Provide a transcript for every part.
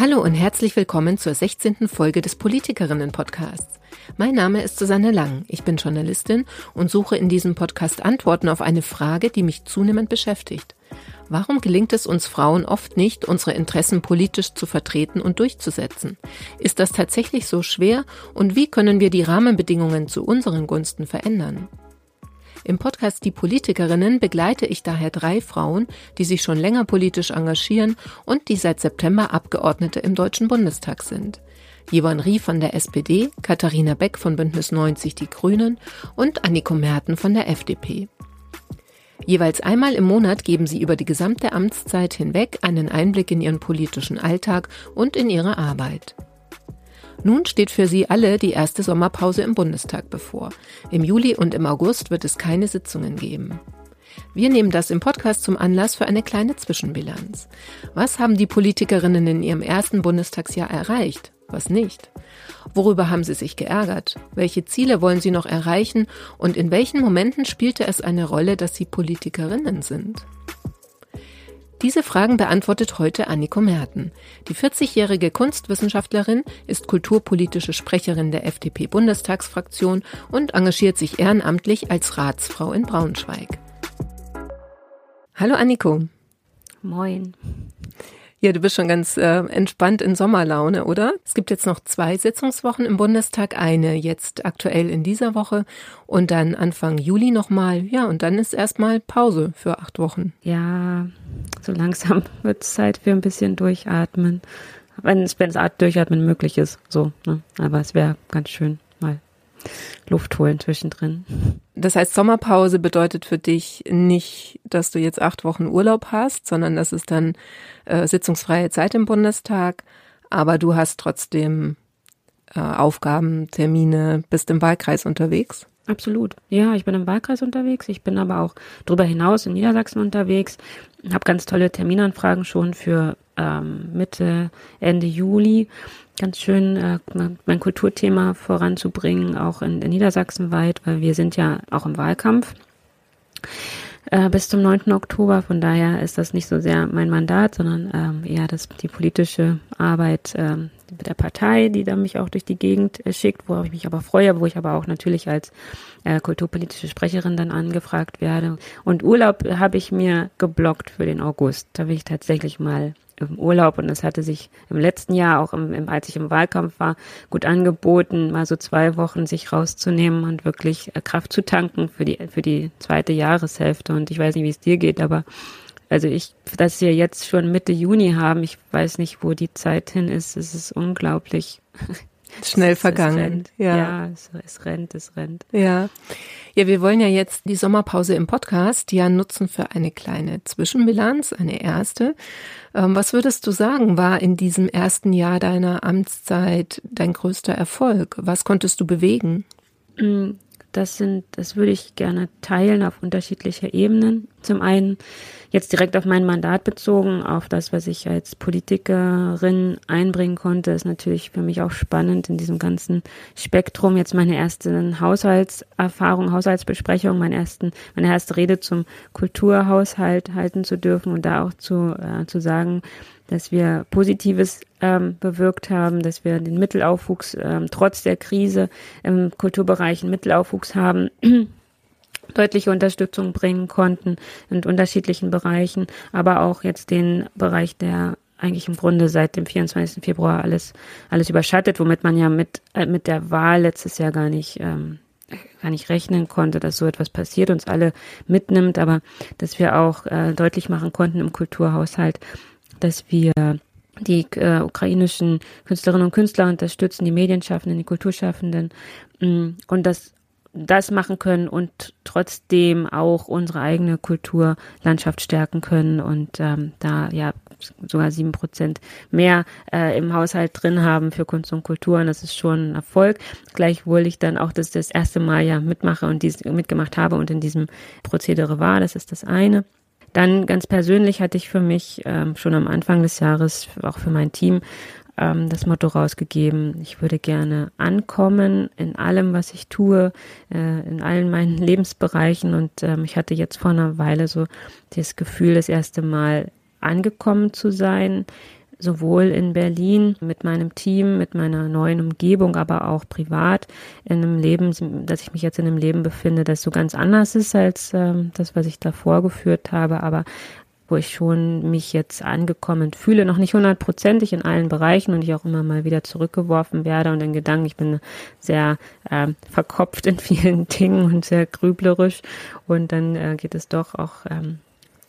Hallo und herzlich willkommen zur 16. Folge des Politikerinnen-Podcasts. Mein Name ist Susanne Lang. Ich bin Journalistin und suche in diesem Podcast Antworten auf eine Frage, die mich zunehmend beschäftigt. Warum gelingt es uns Frauen oft nicht, unsere Interessen politisch zu vertreten und durchzusetzen? Ist das tatsächlich so schwer und wie können wir die Rahmenbedingungen zu unseren Gunsten verändern? Im Podcast Die Politikerinnen begleite ich daher drei Frauen, die sich schon länger politisch engagieren und die seit September Abgeordnete im Deutschen Bundestag sind. Yvonne Rie von der SPD, Katharina Beck von Bündnis 90 Die Grünen und Anniko Merten von der FDP. Jeweils einmal im Monat geben sie über die gesamte Amtszeit hinweg einen Einblick in ihren politischen Alltag und in ihre Arbeit. Nun steht für sie alle die erste Sommerpause im Bundestag bevor. Im Juli und im August wird es keine Sitzungen geben. Wir nehmen das im Podcast zum Anlass für eine kleine Zwischenbilanz. Was haben die Politikerinnen in ihrem ersten Bundestagsjahr erreicht? Was nicht? Worüber haben sie sich geärgert? Welche Ziele wollen sie noch erreichen? Und in welchen Momenten spielte es eine Rolle, dass sie Politikerinnen sind? Diese Fragen beantwortet heute Anniko Merten. Die 40-jährige Kunstwissenschaftlerin ist kulturpolitische Sprecherin der FDP-Bundestagsfraktion und engagiert sich ehrenamtlich als Ratsfrau in Braunschweig. Hallo Anniko. Moin. Ja, du bist schon ganz äh, entspannt in Sommerlaune, oder? Es gibt jetzt noch zwei Sitzungswochen im Bundestag, eine jetzt aktuell in dieser Woche und dann Anfang Juli nochmal. Ja, und dann ist erstmal Pause für acht Wochen. Ja, so langsam wird es Zeit für ein bisschen durchatmen. Wenn es, Durchatmen möglich ist, so. Ne? Aber es wäre ganz schön mal Luft holen zwischendrin. Das heißt, Sommerpause bedeutet für dich nicht, dass du jetzt acht Wochen Urlaub hast, sondern das ist dann äh, sitzungsfreie Zeit im Bundestag, aber du hast trotzdem äh, Aufgaben, Termine, bist im Wahlkreis unterwegs? Absolut. Ja, ich bin im Wahlkreis unterwegs. Ich bin aber auch darüber hinaus in Niedersachsen unterwegs. Habe ganz tolle Terminanfragen schon für ähm, Mitte, Ende Juli ganz schön, äh, mein Kulturthema voranzubringen, auch in, in Niedersachsen weit, weil wir sind ja auch im Wahlkampf äh, bis zum 9. Oktober. Von daher ist das nicht so sehr mein Mandat, sondern ähm, eher das, die politische Arbeit ähm, der Partei, die da mich auch durch die Gegend äh, schickt, worauf ich mich aber freue, wo ich aber auch natürlich als äh, kulturpolitische Sprecherin dann angefragt werde. Und Urlaub habe ich mir geblockt für den August. Da will ich tatsächlich mal im Urlaub und es hatte sich im letzten Jahr, auch im, im, als ich im Wahlkampf war, gut angeboten, mal so zwei Wochen sich rauszunehmen und wirklich äh, Kraft zu tanken für die, für die zweite Jahreshälfte. Und ich weiß nicht, wie es dir geht, aber also ich, dass wir jetzt schon Mitte Juni haben, ich weiß nicht, wo die Zeit hin ist, es ist unglaublich. Schnell vergangen. Es ja, ja es, es, rennt, es rennt. Ja. Ja, wir wollen ja jetzt die Sommerpause im Podcast ja nutzen für eine kleine Zwischenbilanz, eine erste. Ähm, was würdest du sagen, war in diesem ersten Jahr deiner Amtszeit dein größter Erfolg? Was konntest du bewegen? Das sind, das würde ich gerne teilen auf unterschiedlicher Ebenen. Zum einen jetzt direkt auf mein Mandat bezogen, auf das, was ich als Politikerin einbringen konnte, ist natürlich für mich auch spannend in diesem ganzen Spektrum. Jetzt meine erste Haushaltserfahrung, Haushaltsbesprechung, meine ersten, meine erste Rede zum Kulturhaushalt halten zu dürfen und da auch zu, äh, zu sagen, dass wir Positives ähm, bewirkt haben, dass wir den Mittelaufwuchs ähm, trotz der Krise im Kulturbereich einen Mittelaufwuchs haben deutliche Unterstützung bringen konnten in unterschiedlichen Bereichen, aber auch jetzt den Bereich, der eigentlich im Grunde seit dem 24. Februar alles, alles überschattet, womit man ja mit, äh, mit der Wahl letztes Jahr gar nicht, ähm, gar nicht rechnen konnte, dass so etwas passiert, uns alle mitnimmt, aber dass wir auch äh, deutlich machen konnten im Kulturhaushalt, dass wir die äh, ukrainischen Künstlerinnen und Künstler unterstützen, die Medienschaffenden, die Kulturschaffenden mm, und dass das machen können und trotzdem auch unsere eigene Kulturlandschaft stärken können und ähm, da ja sogar sieben Prozent mehr äh, im Haushalt drin haben für Kunst und Kultur und das ist schon ein Erfolg. Gleichwohl ich dann auch das das erste Mal ja mitmache und dies mitgemacht habe und in diesem Prozedere war, das ist das eine. Dann ganz persönlich hatte ich für mich ähm, schon am Anfang des Jahres, auch für mein Team, ähm, das Motto rausgegeben, ich würde gerne ankommen in allem, was ich tue, äh, in allen meinen Lebensbereichen. Und ähm, ich hatte jetzt vor einer Weile so das Gefühl, das erste Mal angekommen zu sein sowohl in Berlin mit meinem Team, mit meiner neuen Umgebung, aber auch privat in einem Leben, dass ich mich jetzt in einem Leben befinde, das so ganz anders ist als ähm, das, was ich davor geführt habe, aber wo ich schon mich jetzt angekommen fühle, noch nicht hundertprozentig in allen Bereichen und ich auch immer mal wieder zurückgeworfen werde und in Gedanken, ich bin sehr äh, verkopft in vielen Dingen und sehr grüblerisch. Und dann äh, geht es doch auch ähm,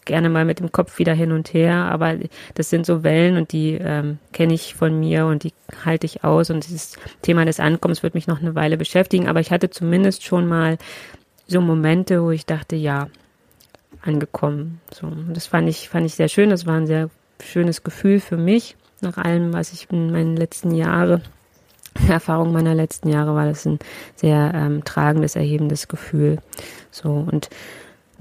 gerne mal mit dem Kopf wieder hin und her, aber das sind so Wellen und die ähm, kenne ich von mir und die halte ich aus und dieses Thema des Ankommens wird mich noch eine Weile beschäftigen, aber ich hatte zumindest schon mal so Momente, wo ich dachte, ja, angekommen. So, das fand ich, fand ich sehr schön. Das war ein sehr schönes Gefühl für mich. Nach allem, was ich in meinen letzten Jahren, Erfahrung meiner letzten Jahre, war das ein sehr ähm, tragendes, erhebendes Gefühl. So und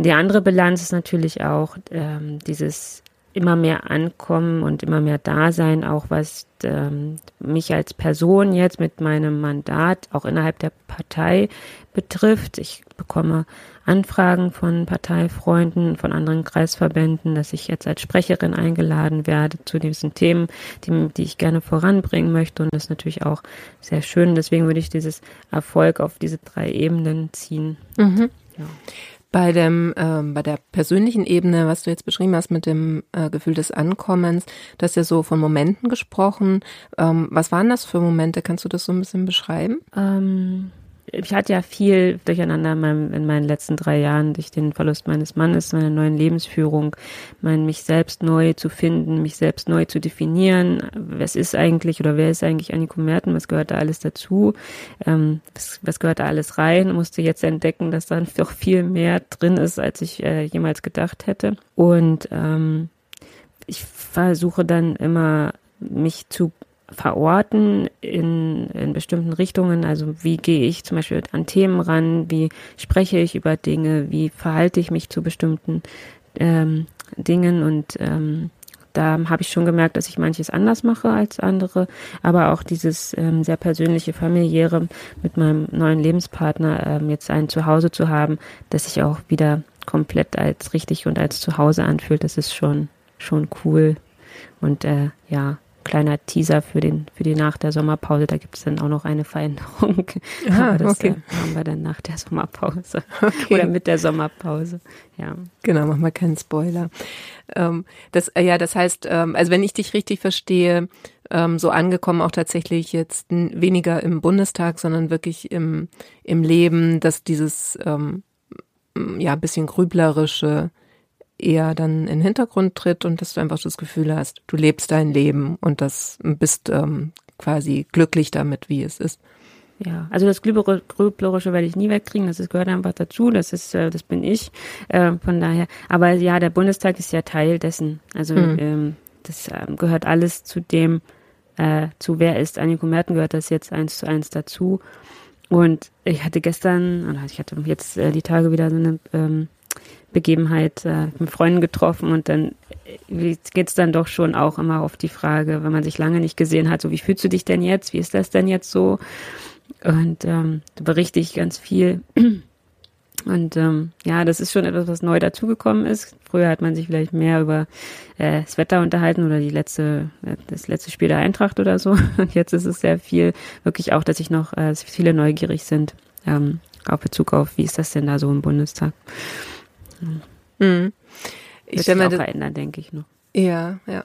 die andere Bilanz ist natürlich auch ähm, dieses immer mehr Ankommen und immer mehr Dasein, auch was ähm, mich als Person jetzt mit meinem Mandat auch innerhalb der Partei betrifft. Ich bekomme Anfragen von Parteifreunden, von anderen Kreisverbänden, dass ich jetzt als Sprecherin eingeladen werde zu diesen Themen, die, die ich gerne voranbringen möchte. Und das ist natürlich auch sehr schön. Deswegen würde ich dieses Erfolg auf diese drei Ebenen ziehen. Mhm. Ja. Bei dem, ähm, bei der persönlichen Ebene, was du jetzt beschrieben hast mit dem äh, Gefühl des Ankommens, du hast ja so von Momenten gesprochen. Ähm, was waren das für Momente? Kannst du das so ein bisschen beschreiben? Ähm, ich hatte ja viel durcheinander in, meinem, in, meinen letzten drei Jahren durch den Verlust meines Mannes, meiner neuen Lebensführung, mein, mich selbst neu zu finden, mich selbst neu zu definieren. Was ist eigentlich oder wer ist eigentlich Anniko Merten? Was gehört da alles dazu? Ähm, was, was, gehört da alles rein? Musste jetzt entdecken, dass da doch viel mehr drin ist, als ich äh, jemals gedacht hätte. Und ähm, ich versuche dann immer mich zu verorten in, in bestimmten Richtungen. Also wie gehe ich zum Beispiel an Themen ran, wie spreche ich über Dinge, wie verhalte ich mich zu bestimmten ähm, Dingen? Und ähm, da habe ich schon gemerkt, dass ich manches anders mache als andere, aber auch dieses ähm, sehr persönliche, familiäre mit meinem neuen Lebenspartner ähm, jetzt ein Zuhause zu haben, das sich auch wieder komplett als richtig und als Zuhause anfühlt, das ist schon schon cool. Und äh, ja kleiner Teaser für den für die nach der Sommerpause. Da gibt es dann auch noch eine Veränderung. Ah, das okay. äh, haben wir dann nach der Sommerpause okay. oder mit der Sommerpause. Ja. Genau, machen wir keinen Spoiler. Ähm, das äh, ja, das heißt, ähm, also wenn ich dich richtig verstehe, ähm, so angekommen auch tatsächlich jetzt weniger im Bundestag, sondern wirklich im im Leben, dass dieses ähm, ja bisschen grüblerische eher dann in den Hintergrund tritt und dass du einfach das Gefühl hast, du lebst dein Leben und das bist ähm, quasi glücklich damit, wie es ist. Ja, also das Grüblerische werde ich nie wegkriegen, das gehört einfach dazu, das ist, äh, das bin ich, äh, von daher. Aber ja, der Bundestag ist ja Teil dessen. Also mhm. ähm, das äh, gehört alles zu dem, äh, zu wer ist Anniko Merten, gehört das jetzt eins zu eins dazu. Und ich hatte gestern, oder ich hatte jetzt äh, die Tage wieder so eine ähm, Begebenheit äh, mit Freunden getroffen und dann äh, geht's dann doch schon auch immer auf die Frage, wenn man sich lange nicht gesehen hat, so wie fühlst du dich denn jetzt? Wie ist das denn jetzt so? Und ähm, da berichte ich ganz viel. Und ähm, ja, das ist schon etwas, was neu dazugekommen ist. Früher hat man sich vielleicht mehr über äh, das Wetter unterhalten oder die letzte, äh, das letzte Spiel der Eintracht oder so. Und jetzt ist es sehr viel, wirklich auch, dass sich noch äh, viele neugierig sind ähm, auf Bezug auf, wie ist das denn da so im Bundestag. Mhm. Ich sich auch verändern, denke ich noch. Ja, ja.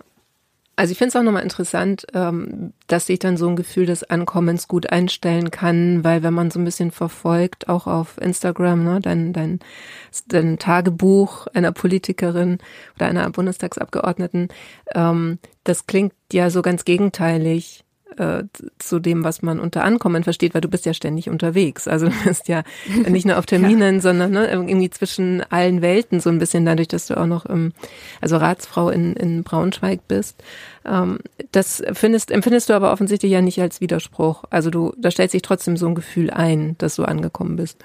Also ich finde es auch nochmal interessant, ähm, dass sich dann so ein Gefühl des Ankommens gut einstellen kann, weil wenn man so ein bisschen verfolgt, auch auf Instagram, ne, dein, dein, dein Tagebuch einer Politikerin oder einer Bundestagsabgeordneten, ähm, das klingt ja so ganz gegenteilig äh, zu dem, was man unter Ankommen versteht, weil du bist ja ständig unterwegs. Also du bist ja nicht nur auf Terminen, ja. sondern ne, irgendwie zwischen allen Welten so ein bisschen dadurch, dass du auch noch im, also Ratsfrau in, in Braunschweig bist. Ähm, das findest, empfindest du aber offensichtlich ja nicht als Widerspruch. Also du, da stellt sich trotzdem so ein Gefühl ein, dass du angekommen bist.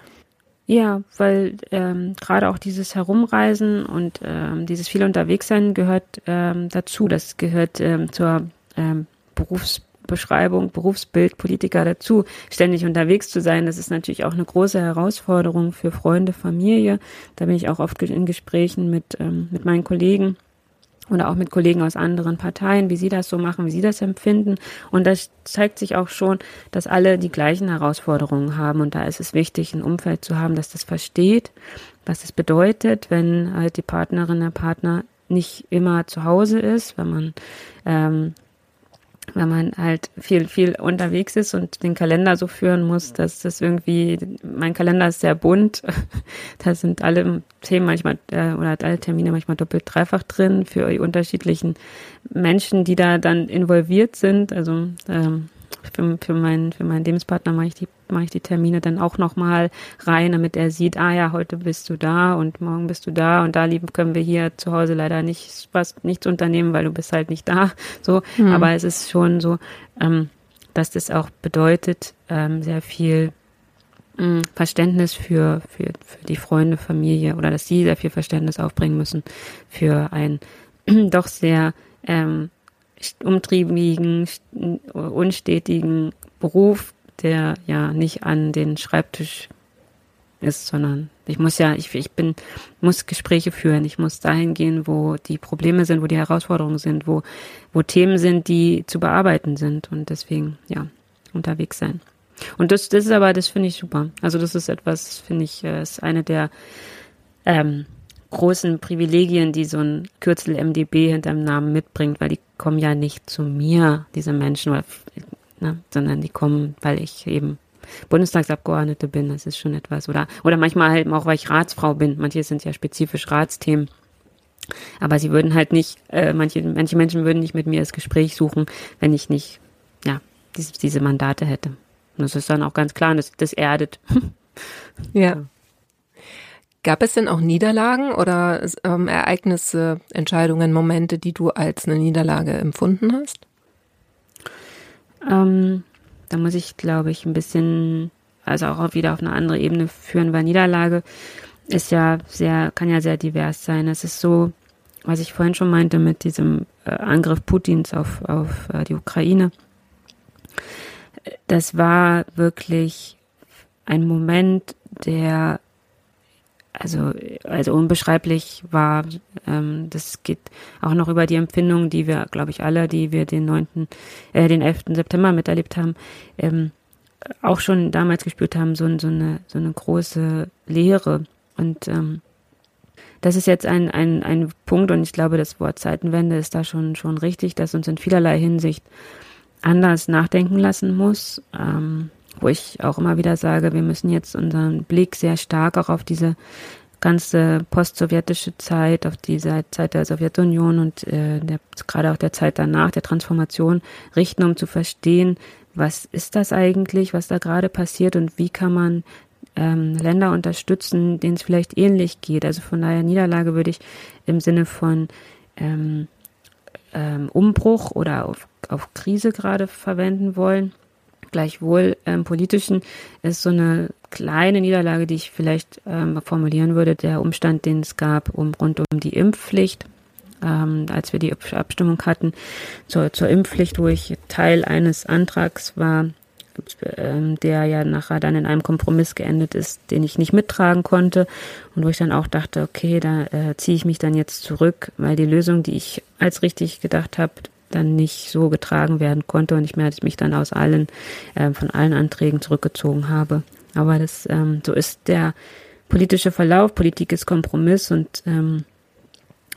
Ja, weil ähm, gerade auch dieses Herumreisen und ähm, dieses viel Unterwegssein gehört ähm, dazu. Das gehört ähm, zur ähm, Berufs Beschreibung, Berufsbild, Politiker dazu, ständig unterwegs zu sein. Das ist natürlich auch eine große Herausforderung für Freunde, Familie. Da bin ich auch oft in Gesprächen mit, ähm, mit meinen Kollegen oder auch mit Kollegen aus anderen Parteien, wie sie das so machen, wie sie das empfinden. Und das zeigt sich auch schon, dass alle die gleichen Herausforderungen haben. Und da ist es wichtig, ein Umfeld zu haben, das das versteht, was es bedeutet, wenn halt die Partnerin, der Partner nicht immer zu Hause ist, wenn man ähm, wenn man halt viel, viel unterwegs ist und den Kalender so führen muss, dass das irgendwie, mein Kalender ist sehr bunt. Da sind alle Themen manchmal äh, oder alle Termine manchmal doppelt, dreifach drin für die unterschiedlichen Menschen, die da dann involviert sind. Also ähm, für, für, meinen, für meinen Lebenspartner mache ich die, mache ich die Termine dann auch nochmal rein, damit er sieht, ah ja, heute bist du da und morgen bist du da und da lieben können wir hier zu Hause leider nicht was nichts unternehmen, weil du bist halt nicht da. So, mhm. aber es ist schon so, ähm, dass das auch bedeutet, ähm, sehr viel ähm, Verständnis für, für, für die Freunde, Familie oder dass sie sehr viel Verständnis aufbringen müssen für ein doch sehr ähm, umtriebigen, unstetigen Beruf, der ja nicht an den Schreibtisch ist, sondern ich muss ja, ich, ich bin, muss Gespräche führen, ich muss dahin gehen, wo die Probleme sind, wo die Herausforderungen sind, wo, wo Themen sind, die zu bearbeiten sind und deswegen, ja, unterwegs sein. Und das, das ist aber, das finde ich super. Also das ist etwas, finde ich, äh, ist eine der ähm, großen Privilegien, die so ein Kürzel MDB hinterm Namen mitbringt, weil die kommen ja nicht zu mir, diese Menschen, oder, ne, sondern die kommen, weil ich eben Bundestagsabgeordnete bin. Das ist schon etwas. Oder, oder manchmal halt auch, weil ich Ratsfrau bin. Manche sind ja spezifisch Ratsthemen. Aber sie würden halt nicht, äh, manche, manche Menschen würden nicht mit mir das Gespräch suchen, wenn ich nicht, ja, diese, diese Mandate hätte. Und das ist dann auch ganz klar, das, das erdet. ja. Gab es denn auch Niederlagen oder ähm, Ereignisse, Entscheidungen, Momente, die du als eine Niederlage empfunden hast? Ähm, da muss ich, glaube ich, ein bisschen, also auch wieder auf eine andere Ebene führen, weil Niederlage ist ja sehr, kann ja sehr divers sein. Es ist so, was ich vorhin schon meinte mit diesem äh, Angriff Putins auf, auf äh, die Ukraine. Das war wirklich ein Moment, der also, also unbeschreiblich war. Ähm, das geht auch noch über die Empfindung, die wir, glaube ich, alle, die wir den 9., äh, den 11. September miterlebt haben, ähm, auch schon damals gespürt haben, so, so, eine, so eine große Leere. Und ähm, das ist jetzt ein, ein, ein Punkt, und ich glaube, das Wort Zeitenwende ist da schon, schon richtig, dass uns in vielerlei Hinsicht anders nachdenken lassen muss. Ähm, wo ich auch immer wieder sage, wir müssen jetzt unseren Blick sehr stark auch auf diese ganze postsowjetische Zeit, auf diese Zeit der Sowjetunion und äh, der, gerade auch der Zeit danach, der Transformation richten, um zu verstehen, was ist das eigentlich, was da gerade passiert und wie kann man ähm, Länder unterstützen, denen es vielleicht ähnlich geht. Also von daher Niederlage würde ich im Sinne von ähm, ähm, Umbruch oder auf, auf Krise gerade verwenden wollen. Gleichwohl ähm, politischen ist so eine kleine Niederlage, die ich vielleicht ähm, formulieren würde, der Umstand, den es gab um, rund um die Impfpflicht. Ähm, als wir die Abstimmung hatten zur, zur Impfpflicht, wo ich Teil eines Antrags war, ähm, der ja nachher dann in einem Kompromiss geendet ist, den ich nicht mittragen konnte und wo ich dann auch dachte, okay, da äh, ziehe ich mich dann jetzt zurück, weil die Lösung, die ich als richtig gedacht habe, dann nicht so getragen werden konnte und ich mich dann aus allen, äh, von allen Anträgen zurückgezogen habe. Aber das, ähm, so ist der politische Verlauf. Politik ist Kompromiss und ähm,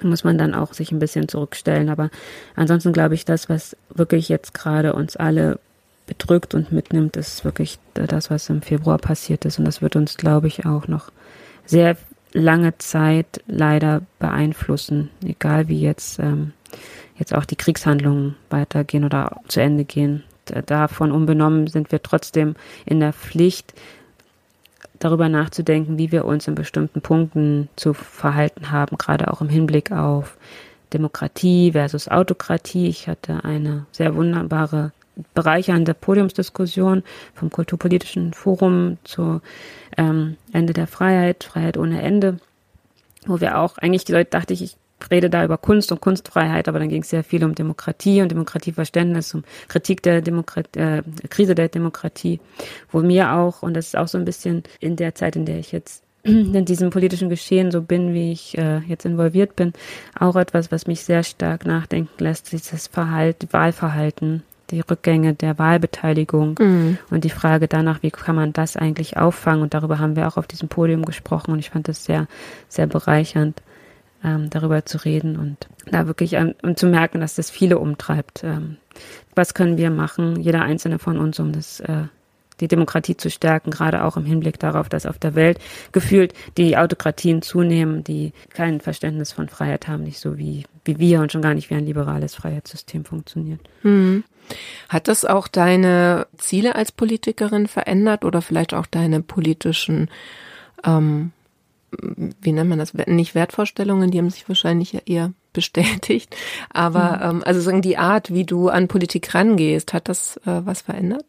muss man dann auch sich ein bisschen zurückstellen. Aber ansonsten glaube ich, das, was wirklich jetzt gerade uns alle bedrückt und mitnimmt, ist wirklich das, was im Februar passiert ist. Und das wird uns, glaube ich, auch noch sehr lange Zeit leider beeinflussen, egal wie jetzt ähm, jetzt auch die Kriegshandlungen weitergehen oder zu Ende gehen. Davon unbenommen sind wir trotzdem in der Pflicht, darüber nachzudenken, wie wir uns in bestimmten Punkten zu verhalten haben, gerade auch im Hinblick auf Demokratie versus Autokratie. Ich hatte eine sehr wunderbare, bereichernde Podiumsdiskussion vom Kulturpolitischen Forum zu ähm, Ende der Freiheit, Freiheit ohne Ende, wo wir auch eigentlich, dachte ich, ich rede da über Kunst und Kunstfreiheit, aber dann ging es sehr viel um Demokratie und Demokratieverständnis, um Kritik der Demokratie, äh, Krise der Demokratie, wo mir auch, und das ist auch so ein bisschen in der Zeit, in der ich jetzt in diesem politischen Geschehen so bin, wie ich äh, jetzt involviert bin, auch etwas, was mich sehr stark nachdenken lässt, dieses Verhalten, Wahlverhalten, die Rückgänge der Wahlbeteiligung mhm. und die Frage danach, wie kann man das eigentlich auffangen? Und darüber haben wir auch auf diesem Podium gesprochen und ich fand das sehr, sehr bereichernd, ähm, darüber zu reden und da wirklich ähm, und zu merken, dass das viele umtreibt. Ähm, was können wir machen, jeder einzelne von uns, um das äh, die Demokratie zu stärken, gerade auch im Hinblick darauf, dass auf der Welt gefühlt die Autokratien zunehmen, die kein Verständnis von Freiheit haben, nicht so wie, wie wir und schon gar nicht wie ein liberales Freiheitssystem funktioniert. Mhm. Hat das auch deine Ziele als Politikerin verändert oder vielleicht auch deine politischen, ähm, wie nennt man das, nicht Wertvorstellungen, die haben sich wahrscheinlich ja eher bestätigt, aber mhm. ähm, also sagen die Art, wie du an Politik rangehst, hat das äh, was verändert?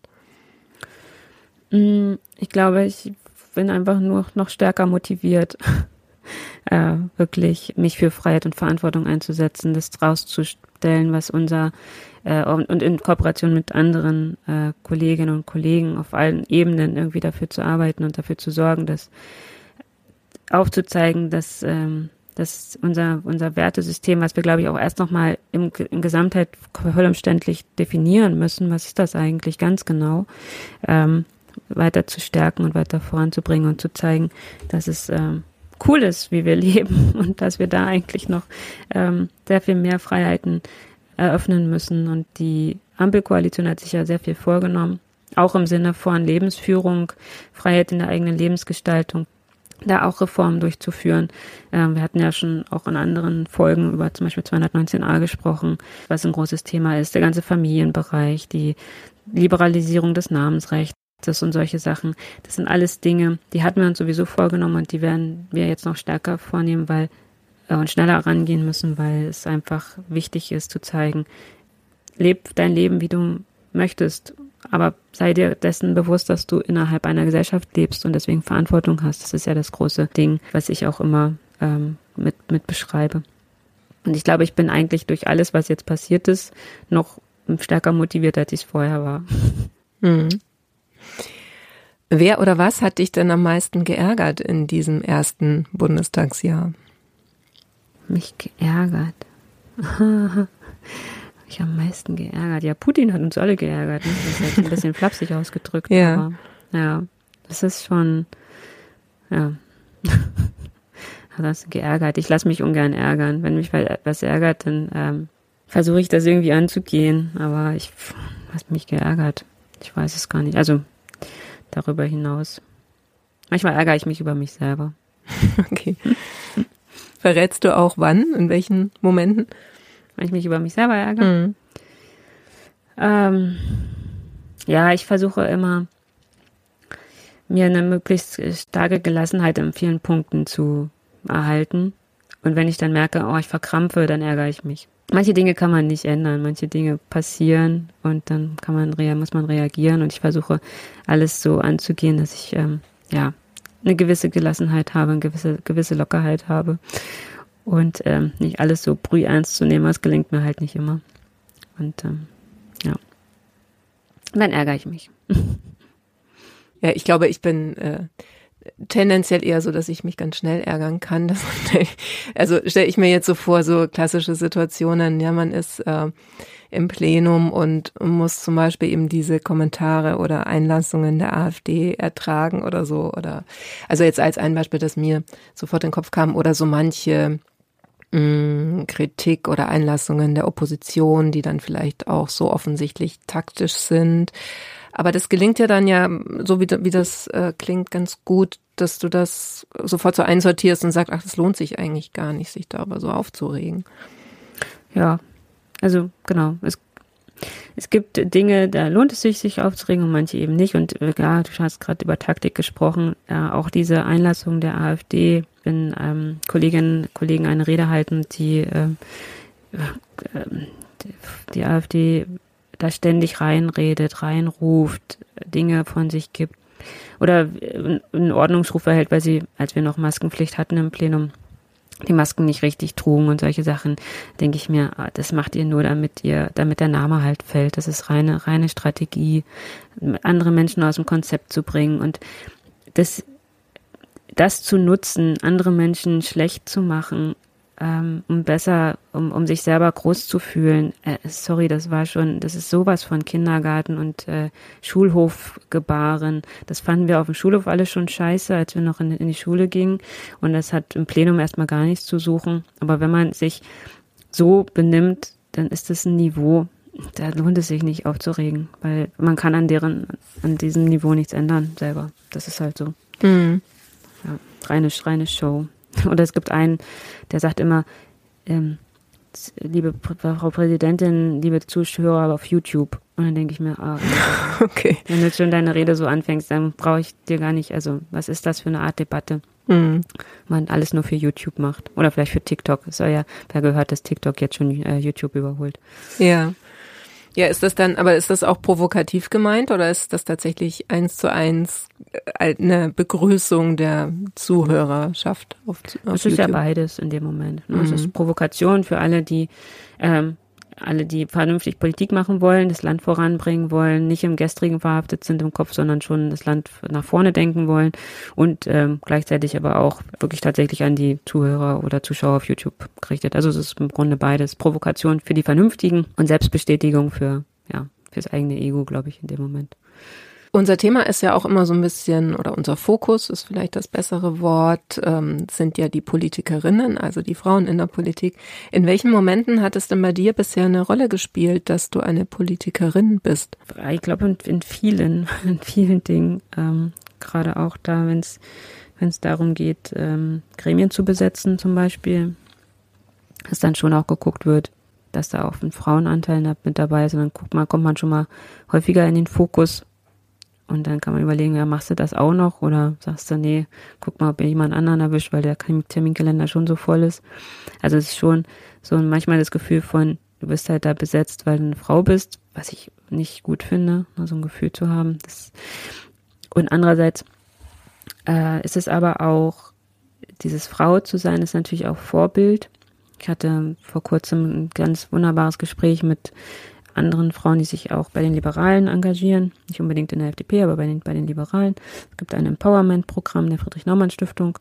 Mm, ich glaube, ich bin einfach nur noch stärker motiviert, äh, wirklich mich für Freiheit und Verantwortung einzusetzen, das rauszustellen, was unser äh, und in Kooperation mit anderen äh, Kolleginnen und Kollegen auf allen Ebenen irgendwie dafür zu arbeiten und dafür zu sorgen, dass aufzuzeigen, dass ähm, dass unser, unser Wertesystem, was wir, glaube ich, auch erst nochmal im, in Gesamtheit vollumständlich definieren müssen, was ist das eigentlich ganz genau, ähm, weiter zu stärken und weiter voranzubringen und zu zeigen, dass es ähm, cool ist, wie wir leben und dass wir da eigentlich noch ähm, sehr viel mehr Freiheiten eröffnen müssen. Und die Ampelkoalition hat sich ja sehr viel vorgenommen, auch im Sinne von Lebensführung, Freiheit in der eigenen Lebensgestaltung, da auch Reformen durchzuführen. Ähm, wir hatten ja schon auch in anderen Folgen über zum Beispiel 219a gesprochen, was ein großes Thema ist, der ganze Familienbereich, die Liberalisierung des Namensrechts und solche Sachen. Das sind alles Dinge, die hatten wir uns sowieso vorgenommen und die werden wir jetzt noch stärker vornehmen, weil äh, und schneller rangehen müssen, weil es einfach wichtig ist zu zeigen, leb dein Leben, wie du möchtest, aber sei dir dessen bewusst, dass du innerhalb einer Gesellschaft lebst und deswegen Verantwortung hast. Das ist ja das große Ding, was ich auch immer ähm, mit, mit beschreibe. Und ich glaube, ich bin eigentlich durch alles, was jetzt passiert ist, noch stärker motiviert, als ich vorher war. Mhm. Wer oder was hat dich denn am meisten geärgert in diesem ersten Bundestagsjahr? Mich geärgert. ich am meisten geärgert. Ja, Putin hat uns alle geärgert. Ne? Das ist jetzt ein bisschen flapsig ausgedrückt. Ja. Aber, ja, das ist schon, ja. hat das geärgert. Ich lasse mich ungern ärgern. Wenn mich was ärgert, dann ähm, versuche ich das irgendwie anzugehen. Aber ich hast mich geärgert. Ich weiß es gar nicht. Also darüber hinaus. Manchmal ärgere ich mich über mich selber. Okay. Verrätst du auch wann, in welchen Momenten? Wenn ich mich über mich selber ärgere? Mhm. Ähm, ja, ich versuche immer, mir eine möglichst starke Gelassenheit in vielen Punkten zu erhalten. Und wenn ich dann merke, oh, ich verkrampfe, dann ärgere ich mich. Manche Dinge kann man nicht ändern, manche Dinge passieren und dann kann man muss man reagieren und ich versuche alles so anzugehen, dass ich ähm, ja eine gewisse Gelassenheit habe, eine gewisse, gewisse Lockerheit habe und ähm, nicht alles so brühernst zu nehmen. Das gelingt mir halt nicht immer. Und ähm, ja, dann ärgere ich mich. Ja, ich glaube, ich bin äh, tendenziell eher so, dass ich mich ganz schnell ärgern kann. Das, also stelle ich mir jetzt so vor, so klassische Situationen, ja, man ist äh, im Plenum und muss zum Beispiel eben diese Kommentare oder Einlassungen der AfD ertragen oder so. Oder also jetzt als ein Beispiel, das mir sofort in den Kopf kam, oder so manche Kritik oder Einlassungen der Opposition, die dann vielleicht auch so offensichtlich taktisch sind. Aber das gelingt ja dann ja, so wie, wie das äh, klingt, ganz gut, dass du das sofort so einsortierst und sagst, ach, das lohnt sich eigentlich gar nicht, sich darüber so aufzuregen. Ja, also genau. Es, es gibt Dinge, da lohnt es sich, sich aufzuregen und manche eben nicht. Und äh, ja, du hast gerade über Taktik gesprochen. Ja, auch diese Einlassung der AfD, wenn ähm, Kolleginnen Kollegen eine Rede halten, die äh, äh, die AfD da ständig reinredet, reinruft, Dinge von sich gibt oder einen Ordnungsruf erhält, weil sie, als wir noch Maskenpflicht hatten im Plenum, die Masken nicht richtig trugen und solche Sachen, denke ich mir, ah, das macht ihr nur, damit ihr, damit der Name halt fällt. Das ist reine, reine Strategie, andere Menschen aus dem Konzept zu bringen. Und das, das zu nutzen, andere Menschen schlecht zu machen, ähm, um besser, um, um sich selber groß zu fühlen. Äh, sorry, das war schon, das ist sowas von Kindergarten und äh, Schulhofgebaren. Das fanden wir auf dem Schulhof alle schon scheiße, als wir noch in, in die Schule gingen. Und das hat im Plenum erstmal gar nichts zu suchen. Aber wenn man sich so benimmt, dann ist das ein Niveau, da lohnt es sich nicht aufzuregen, weil man kann an deren, an diesem Niveau nichts ändern selber. Das ist halt so. Mhm. Ja, reine, reine Show. Oder es gibt einen, der sagt immer, ähm, liebe Frau Präsidentin, liebe Zuschauer auf YouTube. Und dann denke ich mir, ah, okay. wenn du schon deine Rede so anfängst, dann brauche ich dir gar nicht, also was ist das für eine Art Debatte? Mhm. Man alles nur für YouTube macht. Oder vielleicht für TikTok. Es soll ja, wer gehört, dass TikTok jetzt schon äh, YouTube überholt. Ja. Ja, ist das dann, aber ist das auch provokativ gemeint oder ist das tatsächlich eins zu eins äh, eine Begrüßung der Zuhörerschaft auf, auf Es ist ja beides in dem Moment. Ne? Mhm. Es ist Provokation für alle, die ähm, alle, die vernünftig Politik machen wollen, das Land voranbringen wollen, nicht im Gestrigen verhaftet sind im Kopf, sondern schon das Land nach vorne denken wollen und ähm, gleichzeitig aber auch wirklich tatsächlich an die Zuhörer oder Zuschauer auf YouTube gerichtet. Also es ist im Grunde beides. Provokation für die Vernünftigen und Selbstbestätigung für, ja, fürs eigene Ego, glaube ich, in dem Moment. Unser Thema ist ja auch immer so ein bisschen, oder unser Fokus ist vielleicht das bessere Wort, ähm, sind ja die Politikerinnen, also die Frauen in der Politik. In welchen Momenten hat es denn bei dir bisher eine Rolle gespielt, dass du eine Politikerin bist? Ich glaube, in, vielen, in vielen Dingen. Ähm, Gerade auch da, wenn es wenn es darum geht, ähm, Gremien zu besetzen zum Beispiel, dass dann schon auch geguckt wird, dass da auch ein Frauenanteil mit dabei ist. Und dann guckt man, kommt man schon mal häufiger in den Fokus und dann kann man überlegen, ja, machst du das auch noch oder sagst du, nee, guck mal, ob ihr jemand anderen erwischt, weil der Terminkalender schon so voll ist. Also es ist schon so manchmal das Gefühl von, du bist halt da besetzt, weil du eine Frau bist, was ich nicht gut finde, so ein Gefühl zu haben. Das und andererseits äh, ist es aber auch, dieses Frau zu sein, ist natürlich auch Vorbild. Ich hatte vor kurzem ein ganz wunderbares Gespräch mit anderen Frauen, die sich auch bei den Liberalen engagieren. Nicht unbedingt in der FDP, aber bei den, bei den Liberalen. Es gibt ein Empowerment-Programm der Friedrich-Naumann-Stiftung.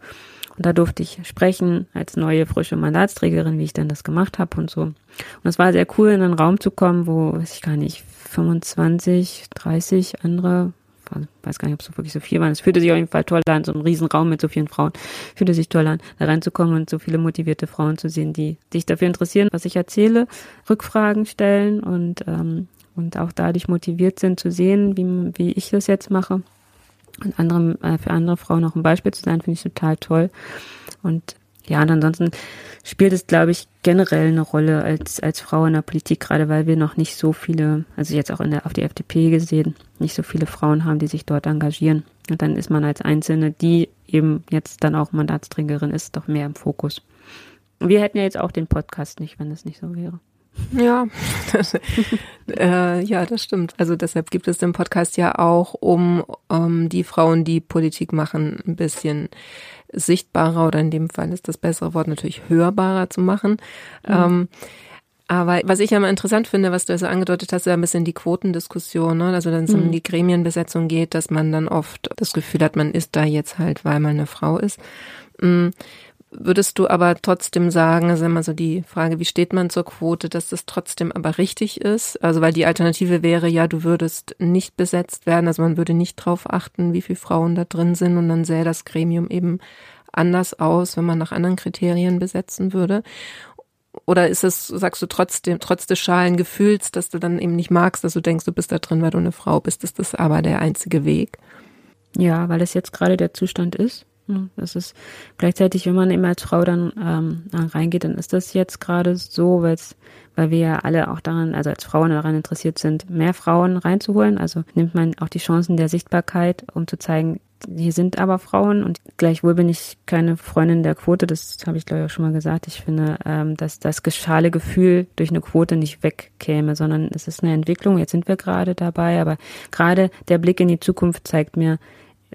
Und da durfte ich sprechen als neue, frische Mandatsträgerin, wie ich denn das gemacht habe und so. Und es war sehr cool, in einen Raum zu kommen, wo, weiß ich gar nicht, 25, 30 andere also weiß gar nicht, ob es so wirklich so viel waren. Es fühlte sich auf jeden Fall toll an, so ein Riesenraum mit so vielen Frauen. Fühlte sich toll an, da reinzukommen und so viele motivierte Frauen zu sehen, die sich dafür interessieren, was ich erzähle, Rückfragen stellen und, ähm, und auch dadurch motiviert sind zu sehen, wie, wie ich das jetzt mache. Und andere, äh, für andere Frauen auch ein Beispiel zu sein, finde ich total toll. Und ja, und ansonsten spielt es, glaube ich, generell eine Rolle als, als Frau in der Politik, gerade weil wir noch nicht so viele, also jetzt auch in der, auf die FDP gesehen, nicht so viele Frauen haben, die sich dort engagieren. Und dann ist man als Einzelne, die eben jetzt dann auch Mandatsträgerin ist, doch mehr im Fokus. Wir hätten ja jetzt auch den Podcast nicht, wenn das nicht so wäre. Ja, das, äh, ja, das stimmt. Also deshalb gibt es den Podcast ja auch, um um die Frauen, die Politik machen, ein bisschen sichtbarer oder in dem Fall ist das bessere Wort natürlich hörbarer zu machen. Mhm. Ähm, aber was ich ja mal interessant finde, was du ja so angedeutet hast, ist ja ein bisschen die Quotendiskussion, ne? Also wenn es mhm. um die Gremienbesetzung geht, dass man dann oft das Gefühl hat, man ist da jetzt halt, weil man eine Frau ist. Würdest du aber trotzdem sagen, also immer so die Frage, wie steht man zur Quote, dass das trotzdem aber richtig ist? Also weil die Alternative wäre ja, du würdest nicht besetzt werden, also man würde nicht drauf achten, wie viele Frauen da drin sind und dann sähe das Gremium eben anders aus, wenn man nach anderen Kriterien besetzen würde. Oder ist es, sagst du trotzdem, trotz des schalen Gefühls, dass du dann eben nicht magst, dass du denkst, du bist da drin, weil du eine Frau bist, ist das aber der einzige Weg? Ja, weil es jetzt gerade der Zustand ist. Das ist gleichzeitig, wenn man eben als Frau dann ähm, reingeht, dann ist das jetzt gerade so, weil wir ja alle auch daran, also als Frauen daran interessiert sind, mehr Frauen reinzuholen. Also nimmt man auch die Chancen der Sichtbarkeit, um zu zeigen, hier sind aber Frauen und gleichwohl bin ich keine Freundin der Quote, das habe ich glaube ich auch schon mal gesagt. Ich finde, ähm, dass das schale Gefühl durch eine Quote nicht wegkäme, sondern es ist eine Entwicklung. Jetzt sind wir gerade dabei, aber gerade der Blick in die Zukunft zeigt mir,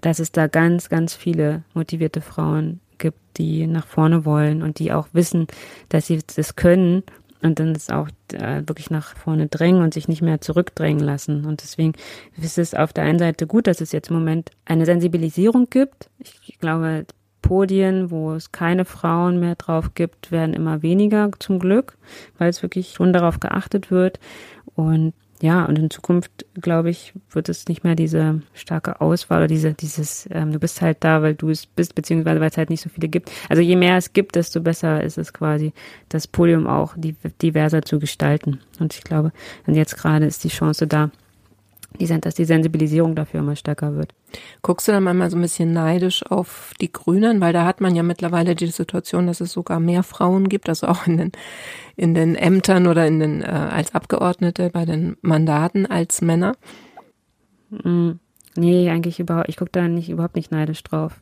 dass es da ganz, ganz viele motivierte Frauen gibt, die nach vorne wollen und die auch wissen, dass sie das können und dann ist auch äh, wirklich nach vorne drängen und sich nicht mehr zurückdrängen lassen. Und deswegen ist es auf der einen Seite gut, dass es jetzt im Moment eine Sensibilisierung gibt. Ich glaube, Podien, wo es keine Frauen mehr drauf gibt, werden immer weniger zum Glück, weil es wirklich schon darauf geachtet wird. Und ja, und in Zukunft, glaube ich, wird es nicht mehr diese starke Auswahl oder diese, dieses, ähm, du bist halt da, weil du es bist, beziehungsweise weil es halt nicht so viele gibt. Also je mehr es gibt, desto besser ist es quasi, das Podium auch diverser zu gestalten. Und ich glaube, jetzt gerade ist die Chance da, die, dass die Sensibilisierung dafür immer stärker wird. Guckst du dann manchmal so ein bisschen neidisch auf die Grünen, weil da hat man ja mittlerweile die Situation, dass es sogar mehr Frauen gibt, also auch in den, in den Ämtern oder in den, äh, als Abgeordnete bei den Mandaten als Männer? Mm, nee, eigentlich überhaupt, ich gucke da nicht, überhaupt nicht neidisch drauf,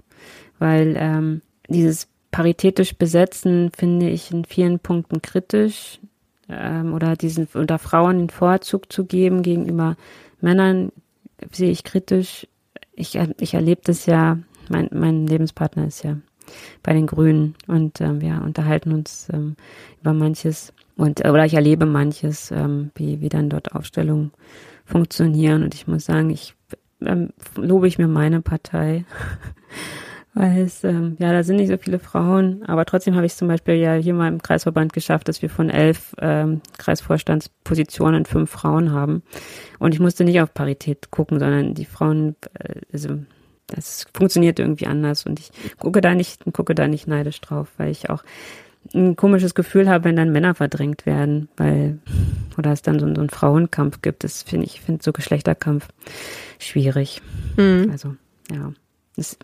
weil ähm, dieses paritätisch besetzen finde ich in vielen Punkten kritisch ähm, oder diesen oder Frauen den Vorzug zu geben gegenüber Männern sehe ich kritisch. Ich, ich erlebe das ja, mein, mein Lebenspartner ist ja bei den Grünen und ähm, wir unterhalten uns ähm, über manches und oder ich erlebe manches, ähm, wie, wie dann dort Aufstellungen funktionieren und ich muss sagen, ich ähm, lobe ich mir meine Partei weil es, ähm, ja, da sind nicht so viele Frauen, aber trotzdem habe ich es zum Beispiel ja hier mal im Kreisverband geschafft, dass wir von elf ähm, Kreisvorstandspositionen fünf Frauen haben. Und ich musste nicht auf Parität gucken, sondern die Frauen, äh, also das funktioniert irgendwie anders und ich gucke da nicht, gucke da nicht neidisch drauf, weil ich auch ein komisches Gefühl habe, wenn dann Männer verdrängt werden, weil oder es dann so, so einen Frauenkampf gibt. Das finde ich, finde so Geschlechterkampf schwierig. Mhm. Also ja, das,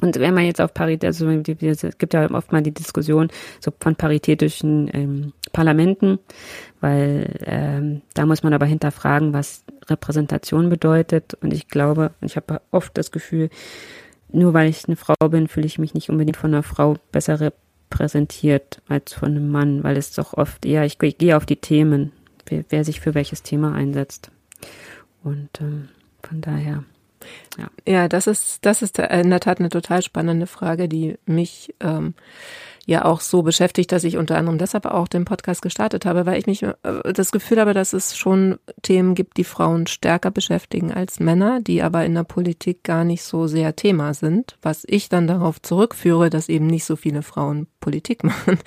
und wenn man jetzt auf Parität, also es gibt ja oft mal die Diskussion so von paritätischen ähm, Parlamenten, weil ähm, da muss man aber hinterfragen, was Repräsentation bedeutet. Und ich glaube, ich habe oft das Gefühl, nur weil ich eine Frau bin, fühle ich mich nicht unbedingt von einer Frau besser repräsentiert als von einem Mann, weil es doch oft eher, ich, ich gehe auf die Themen, wer, wer, sich für welches Thema einsetzt. Und ähm, von daher. Ja. ja, das ist, das ist in der Tat eine total spannende Frage, die mich ähm, ja auch so beschäftigt, dass ich unter anderem deshalb auch den Podcast gestartet habe, weil ich mich äh, das Gefühl habe, dass es schon Themen gibt, die Frauen stärker beschäftigen als Männer, die aber in der Politik gar nicht so sehr Thema sind, was ich dann darauf zurückführe, dass eben nicht so viele Frauen Politik machen.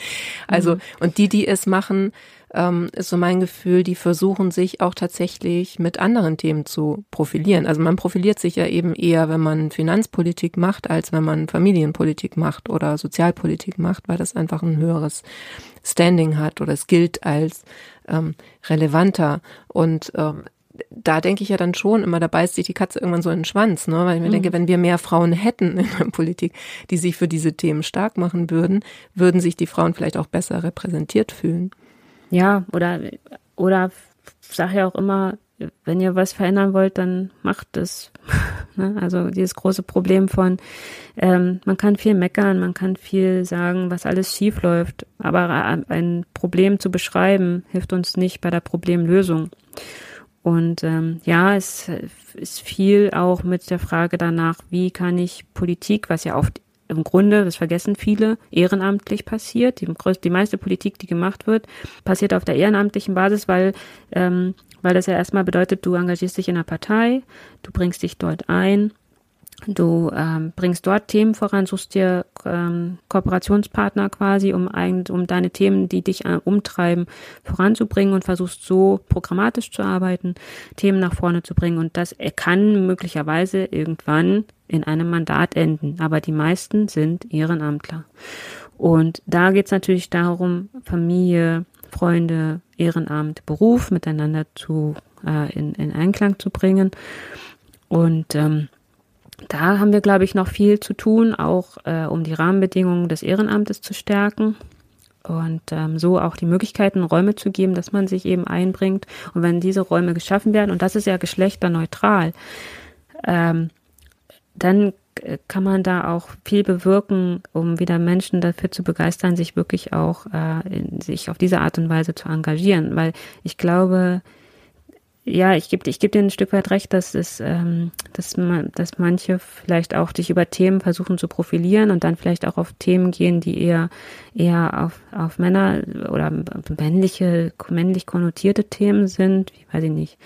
Also, mhm. und die, die es machen, ähm, ist so mein Gefühl, die versuchen sich auch tatsächlich mit anderen Themen zu profilieren. Also man profiliert sich ja eben eher, wenn man Finanzpolitik macht, als wenn man Familienpolitik macht oder Sozialpolitik macht, weil das einfach ein höheres Standing hat oder es gilt als ähm, relevanter. Und ähm, da denke ich ja dann schon immer, da beißt sich die Katze irgendwann so in den Schwanz, ne? weil ich mir mhm. denke, wenn wir mehr Frauen hätten in der Politik, die sich für diese Themen stark machen würden, würden sich die Frauen vielleicht auch besser repräsentiert fühlen. Ja, oder, oder sag ja auch immer, wenn ihr was verändern wollt, dann macht es. Ne? also dieses große Problem von, ähm, man kann viel meckern, man kann viel sagen, was alles schief läuft, aber ein Problem zu beschreiben, hilft uns nicht bei der Problemlösung. Und ähm, ja, es ist viel auch mit der Frage danach, wie kann ich Politik, was ja oft im Grunde, das vergessen viele, ehrenamtlich passiert. Die, die meiste Politik, die gemacht wird, passiert auf der ehrenamtlichen Basis, weil, ähm, weil das ja erstmal bedeutet, du engagierst dich in einer Partei, du bringst dich dort ein Du ähm, bringst dort Themen voran, suchst dir ähm, Kooperationspartner quasi, um, ein, um deine Themen, die dich äh, umtreiben, voranzubringen und versuchst so programmatisch zu arbeiten, Themen nach vorne zu bringen. Und das kann möglicherweise irgendwann in einem Mandat enden. Aber die meisten sind Ehrenamtler. Und da geht es natürlich darum, Familie, Freunde, Ehrenamt, Beruf miteinander zu äh, in, in Einklang zu bringen. Und ähm, da haben wir, glaube ich, noch viel zu tun, auch äh, um die Rahmenbedingungen des Ehrenamtes zu stärken und ähm, so auch die Möglichkeiten, Räume zu geben, dass man sich eben einbringt. Und wenn diese Räume geschaffen werden, und das ist ja geschlechterneutral, ähm, dann äh, kann man da auch viel bewirken, um wieder Menschen dafür zu begeistern, sich wirklich auch äh, in, sich auf diese Art und Weise zu engagieren. Weil ich glaube, ja, ich gebe ich geb dir ein Stück weit recht, dass es, ähm, dass man, dass manche vielleicht auch dich über Themen versuchen zu profilieren und dann vielleicht auch auf Themen gehen, die eher eher auf, auf Männer oder männliche männlich konnotierte Themen sind, wie weiß ich nicht.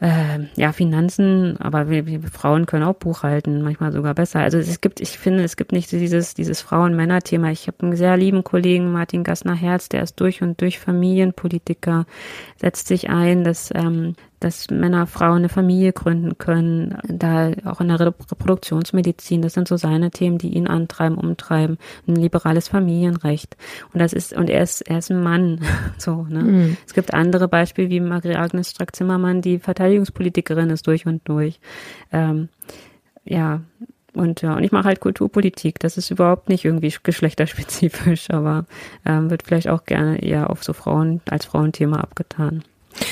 Äh, ja, Finanzen, aber wir, wir Frauen können auch Buchhalten, manchmal sogar besser. Also es gibt, ich finde, es gibt nicht dieses, dieses Frauen-Männer-Thema. Ich habe einen sehr lieben Kollegen, Martin Gassner-Herz, der ist durch und durch Familienpolitiker, setzt sich ein, dass ähm, dass Männer, Frauen eine Familie gründen können, da auch in der Reproduktionsmedizin, das sind so seine Themen, die ihn antreiben, umtreiben, ein liberales Familienrecht. Und das ist, und er ist, er ist ein Mann, so, ne. Mhm. Es gibt andere Beispiele wie Marie Agnes Strack-Zimmermann, die Verteidigungspolitikerin ist durch und durch. Ähm, ja, und ja, und ich mache halt Kulturpolitik. Das ist überhaupt nicht irgendwie geschlechterspezifisch, aber ähm, wird vielleicht auch gerne eher auf so Frauen als Frauenthema abgetan.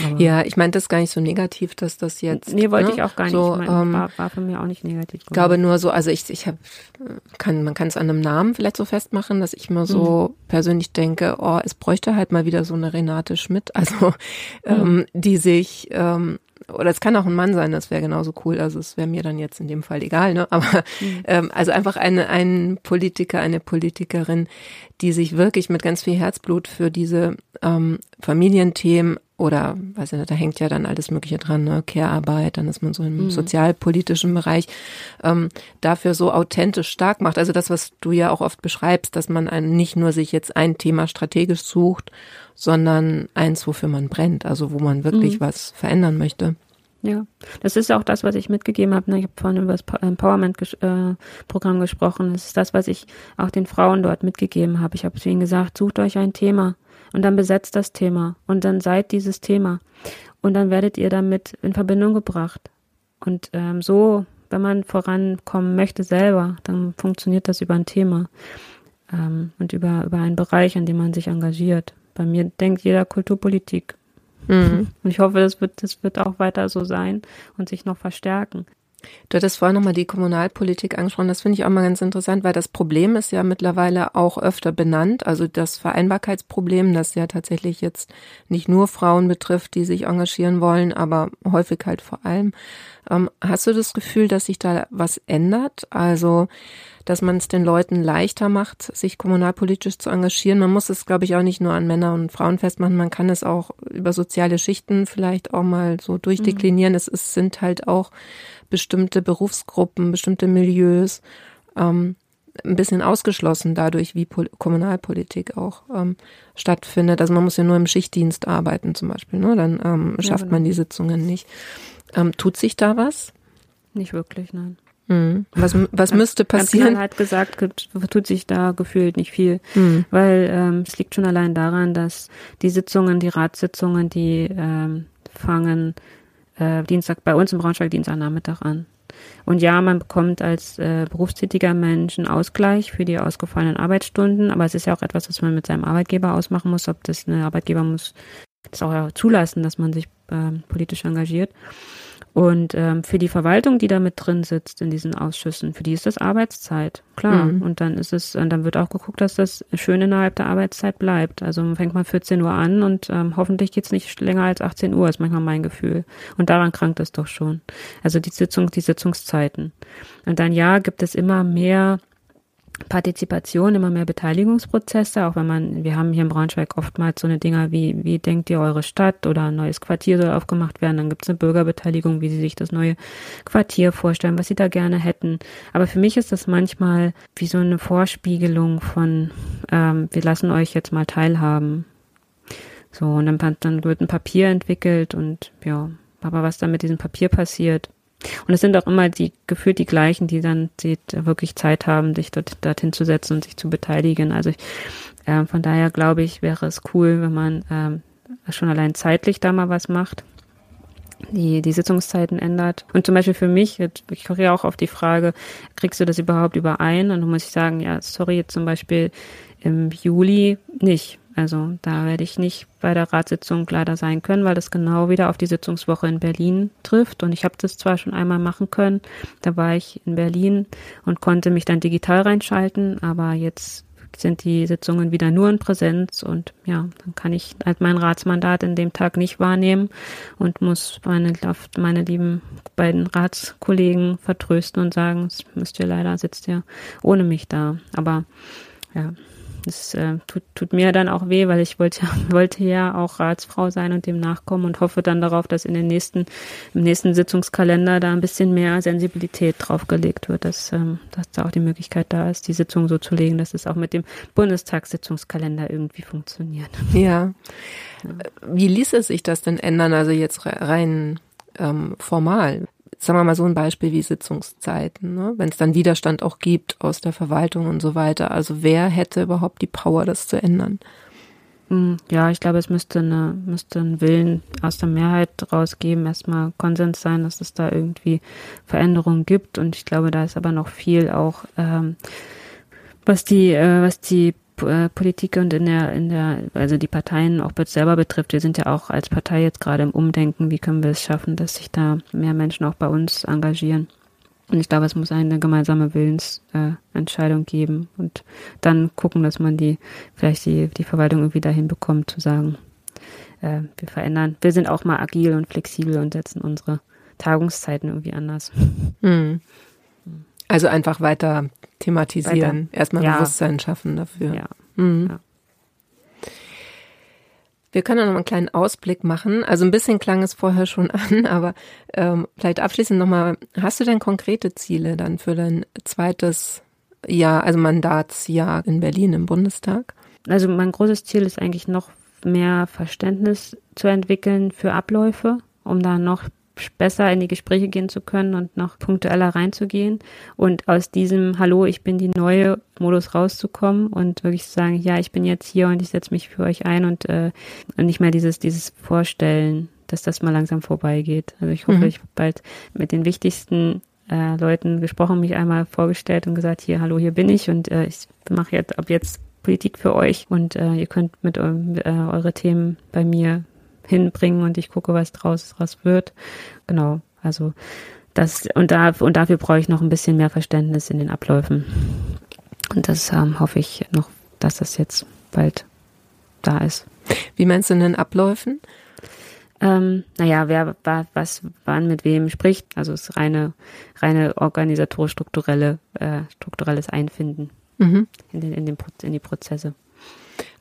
Aber ja, ich meinte das gar nicht so negativ, dass das jetzt. Nee, wollte ne, ich auch gar so, nicht. Ich mein, ähm, war, war für mich auch nicht negativ. Ich glaube nur so, also ich, ich habe, kann, man kann es an einem Namen vielleicht so festmachen, dass ich mir so mhm. persönlich denke, oh, es bräuchte halt mal wieder so eine Renate Schmidt, also mhm. ähm, die sich ähm, oder es kann auch ein Mann sein, das wäre genauso cool. Also es wäre mir dann jetzt in dem Fall egal, ne? Aber mhm. ähm, also einfach eine, ein Politiker, eine Politikerin, die sich wirklich mit ganz viel Herzblut für diese ähm, Familienthemen oder weiß ich nicht, da hängt ja dann alles Mögliche dran, ne? Care-Arbeit, dann ist man so im mhm. sozialpolitischen Bereich, ähm, dafür so authentisch stark macht. Also das, was du ja auch oft beschreibst, dass man einen nicht nur sich jetzt ein Thema strategisch sucht, sondern eins, wofür man brennt, also wo man wirklich mhm. was verändern möchte. Ja, das ist auch das, was ich mitgegeben habe. Ne? Ich habe vorhin über das Empowerment-Programm äh, gesprochen. Das ist das, was ich auch den Frauen dort mitgegeben habe. Ich habe zu ihnen gesagt, sucht euch ein Thema und dann besetzt das Thema und dann seid dieses Thema und dann werdet ihr damit in Verbindung gebracht. Und ähm, so, wenn man vorankommen möchte selber, dann funktioniert das über ein Thema ähm, und über, über einen Bereich, an dem man sich engagiert. Bei mir denkt jeder Kulturpolitik. Mhm. Und ich hoffe, das wird, das wird auch weiter so sein und sich noch verstärken. Du hattest vorhin nochmal die Kommunalpolitik angesprochen. Das finde ich auch mal ganz interessant, weil das Problem ist ja mittlerweile auch öfter benannt. Also das Vereinbarkeitsproblem, das ja tatsächlich jetzt nicht nur Frauen betrifft, die sich engagieren wollen, aber häufig halt vor allem. Ähm, hast du das Gefühl, dass sich da was ändert? Also dass man es den Leuten leichter macht, sich kommunalpolitisch zu engagieren. Man muss es, glaube ich, auch nicht nur an Männer und Frauen festmachen. Man kann es auch über soziale Schichten vielleicht auch mal so durchdeklinieren. Mhm. Es, es sind halt auch bestimmte Berufsgruppen, bestimmte Milieus ähm, ein bisschen ausgeschlossen dadurch, wie Pol Kommunalpolitik auch ähm, stattfindet. Also man muss ja nur im Schichtdienst arbeiten zum Beispiel, ne? dann ähm, schafft ja, genau. man die Sitzungen nicht. Ähm, tut sich da was? Nicht wirklich, nein. Mhm. Was, was müsste passieren? Man hat gesagt, tut sich da gefühlt nicht viel, mhm. weil ähm, es liegt schon allein daran, dass die Sitzungen, die Ratssitzungen, die ähm, fangen äh, Dienstag bei uns im Braunschweig Dienstagnachmittag an. Und ja, man bekommt als äh, berufstätiger Mensch einen Ausgleich für die ausgefallenen Arbeitsstunden, aber es ist ja auch etwas, was man mit seinem Arbeitgeber ausmachen muss, ob das eine Arbeitgeber muss das auch zulassen, dass man sich äh, politisch engagiert. Und ähm, für die Verwaltung, die da mit drin sitzt in diesen Ausschüssen, für die ist das Arbeitszeit, klar. Mhm. Und dann ist es, und dann wird auch geguckt, dass das schön innerhalb der Arbeitszeit bleibt. Also fängt man 14 Uhr an und ähm, hoffentlich geht's nicht länger als 18 Uhr, ist manchmal mein Gefühl. Und daran krankt es doch schon. Also die Sitzung, die Sitzungszeiten. Und dann ja, gibt es immer mehr Partizipation, immer mehr Beteiligungsprozesse, auch wenn man, wir haben hier in Braunschweig oftmals so eine Dinger wie, wie denkt ihr eure Stadt oder ein neues Quartier soll aufgemacht werden, dann gibt es eine Bürgerbeteiligung, wie sie sich das neue Quartier vorstellen, was sie da gerne hätten. Aber für mich ist das manchmal wie so eine Vorspiegelung von, ähm, wir lassen euch jetzt mal teilhaben. So, und dann, dann wird ein Papier entwickelt und ja, aber was dann mit diesem Papier passiert, und es sind auch immer die gefühlt die gleichen, die dann die wirklich Zeit haben, sich dort dorthin zu setzen und sich zu beteiligen. Also äh, von daher glaube ich, wäre es cool, wenn man ähm, schon allein zeitlich da mal was macht, die die Sitzungszeiten ändert. Und zum Beispiel für mich, ich komme ja auch auf die Frage, kriegst du das überhaupt überein? Und dann muss ich sagen, ja, sorry, zum Beispiel im Juli nicht. Also da werde ich nicht bei der Ratssitzung leider sein können, weil das genau wieder auf die Sitzungswoche in Berlin trifft. Und ich habe das zwar schon einmal machen können, da war ich in Berlin und konnte mich dann digital reinschalten, aber jetzt sind die Sitzungen wieder nur in Präsenz und ja, dann kann ich halt mein Ratsmandat in dem Tag nicht wahrnehmen und muss meine, meine lieben beiden Ratskollegen vertrösten und sagen, es müsst ihr leider, sitzt ihr ohne mich da. Aber ja, das äh, tut, tut mir dann auch weh, weil ich wollte, wollte ja auch Ratsfrau sein und dem nachkommen und hoffe dann darauf, dass in den nächsten, im nächsten Sitzungskalender da ein bisschen mehr Sensibilität draufgelegt wird, dass, ähm, dass da auch die Möglichkeit da ist, die Sitzung so zu legen, dass es auch mit dem Bundestagssitzungskalender irgendwie funktioniert. Ja. Wie ließe sich das denn ändern? Also jetzt rein ähm, formal sagen wir mal so ein Beispiel wie Sitzungszeiten, ne? wenn es dann Widerstand auch gibt aus der Verwaltung und so weiter. Also wer hätte überhaupt die Power, das zu ändern? Hm, ja, ich glaube, es müsste, eine, müsste ein Willen aus der Mehrheit rausgeben, erstmal Konsens sein, dass es da irgendwie Veränderungen gibt. Und ich glaube, da ist aber noch viel auch, ähm, was die, äh, was die äh, Politik und in der, in der, also die Parteien auch selber betrifft. Wir sind ja auch als Partei jetzt gerade im Umdenken, wie können wir es schaffen, dass sich da mehr Menschen auch bei uns engagieren. Und ich glaube, es muss eine gemeinsame Willensentscheidung äh, geben und dann gucken, dass man die, vielleicht die, die Verwaltung irgendwie dahin bekommt, zu sagen, äh, wir verändern. Wir sind auch mal agil und flexibel und setzen unsere Tagungszeiten irgendwie anders. Hm. Also einfach weiter thematisieren, weiter. erstmal ja. Bewusstsein schaffen dafür. Ja. Mhm. ja. Wir können noch mal einen kleinen Ausblick machen. Also ein bisschen klang es vorher schon an, aber ähm, vielleicht abschließend nochmal, hast du denn konkrete Ziele dann für dein zweites Jahr, also Mandatsjahr in Berlin im Bundestag? Also mein großes Ziel ist eigentlich noch mehr Verständnis zu entwickeln für Abläufe, um da noch besser in die Gespräche gehen zu können und noch punktueller reinzugehen und aus diesem Hallo, ich bin die neue Modus rauszukommen und wirklich zu sagen, ja, ich bin jetzt hier und ich setze mich für euch ein und, äh, und nicht mehr dieses, dieses Vorstellen, dass das mal langsam vorbeigeht. Also ich hoffe, mhm. ich bald mit den wichtigsten äh, Leuten gesprochen, mich einmal vorgestellt und gesagt, hier, hallo, hier bin ich und äh, ich mache jetzt ab jetzt Politik für euch und äh, ihr könnt mit äh, eure Themen bei mir hinbringen und ich gucke, was draus was wird. Genau, also das und da und dafür brauche ich noch ein bisschen mehr Verständnis in den Abläufen. Und das ähm, hoffe ich noch, dass das jetzt bald da ist. Wie meinst du in den Abläufen? Ähm, naja, wer was wann mit wem spricht, also es ist reine, reine organisatorisch-strukturelle, äh, strukturelles Einfinden mhm. in, den, in, den, in die Prozesse.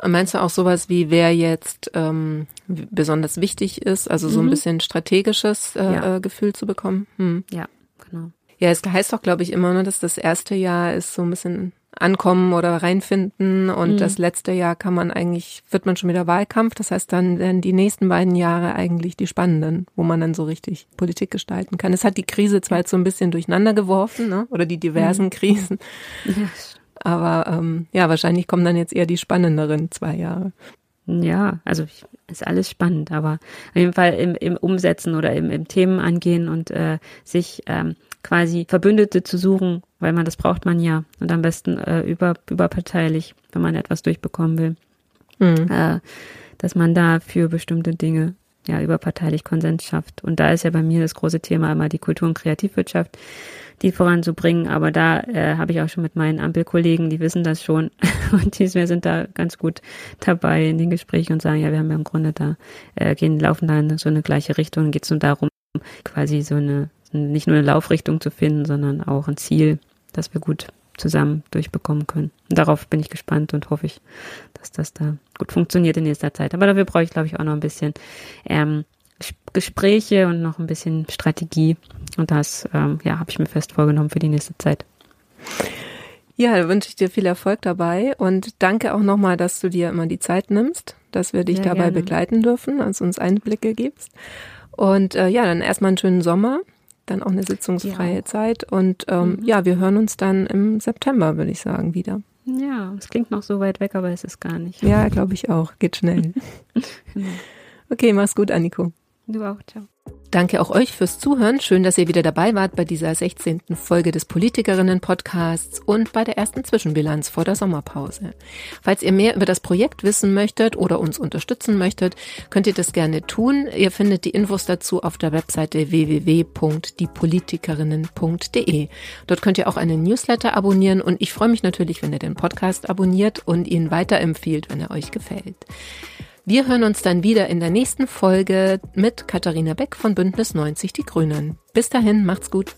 Meinst du auch sowas wie, wer jetzt ähm, besonders wichtig ist, also so ein mhm. bisschen strategisches äh, ja. Äh, Gefühl zu bekommen? Hm. Ja, genau. Ja, es heißt doch, glaube ich, immer, ne, dass das erste Jahr ist so ein bisschen ankommen oder reinfinden und mhm. das letzte Jahr kann man eigentlich, wird man schon wieder Wahlkampf. Das heißt, dann werden die nächsten beiden Jahre eigentlich die spannenden, wo man dann so richtig Politik gestalten kann. Es hat die Krise zwar jetzt so ein bisschen durcheinander geworfen, ne? oder die diversen mhm. Krisen. Ja, aber ähm, ja, wahrscheinlich kommen dann jetzt eher die spannenderen zwei Jahre. Ja, also ist alles spannend, aber auf jeden Fall im, im Umsetzen oder im, im Themen angehen und äh, sich ähm, quasi Verbündete zu suchen, weil man das braucht man ja und am besten äh, über, überparteilich, wenn man etwas durchbekommen will, mhm. äh, dass man da für bestimmte Dinge ja überparteilich Konsens schafft. Und da ist ja bei mir das große Thema immer die Kultur- und Kreativwirtschaft die voranzubringen. Aber da äh, habe ich auch schon mit meinen Ampelkollegen, die wissen das schon und die sind da ganz gut dabei in den Gesprächen und sagen, ja, wir haben ja im Grunde da, äh, gehen, laufen da in so eine gleiche Richtung. Geht es nur darum, quasi so eine, nicht nur eine Laufrichtung zu finden, sondern auch ein Ziel, das wir gut zusammen durchbekommen können. Und darauf bin ich gespannt und hoffe ich, dass das da gut funktioniert in nächster Zeit. Aber dafür brauche ich, glaube ich, auch noch ein bisschen ähm, Gespräche und noch ein bisschen Strategie. Und das, ähm, ja, habe ich mir fest vorgenommen für die nächste Zeit. Ja, da wünsche ich dir viel Erfolg dabei und danke auch nochmal, dass du dir immer die Zeit nimmst, dass wir dich Sehr dabei gerne. begleiten dürfen, also uns Einblicke gibst. Und äh, ja, dann erstmal einen schönen Sommer, dann auch eine sitzungsfreie ja. Zeit und ähm, mhm. ja, wir hören uns dann im September, würde ich sagen, wieder. Ja, es klingt noch so weit weg, aber es ist gar nicht. Ja, glaube ich auch. Geht schnell. genau. Okay, mach's gut, Anniko. Du auch, ciao. Danke auch euch fürs Zuhören. Schön, dass ihr wieder dabei wart bei dieser 16. Folge des Politikerinnen-Podcasts und bei der ersten Zwischenbilanz vor der Sommerpause. Falls ihr mehr über das Projekt wissen möchtet oder uns unterstützen möchtet, könnt ihr das gerne tun. Ihr findet die Infos dazu auf der Webseite www.diepolitikerinnen.de. Dort könnt ihr auch einen Newsletter abonnieren und ich freue mich natürlich, wenn ihr den Podcast abonniert und ihn weiterempfiehlt, wenn er euch gefällt. Wir hören uns dann wieder in der nächsten Folge mit Katharina Beck von Bündnis 90 Die Grünen. Bis dahin, macht's gut.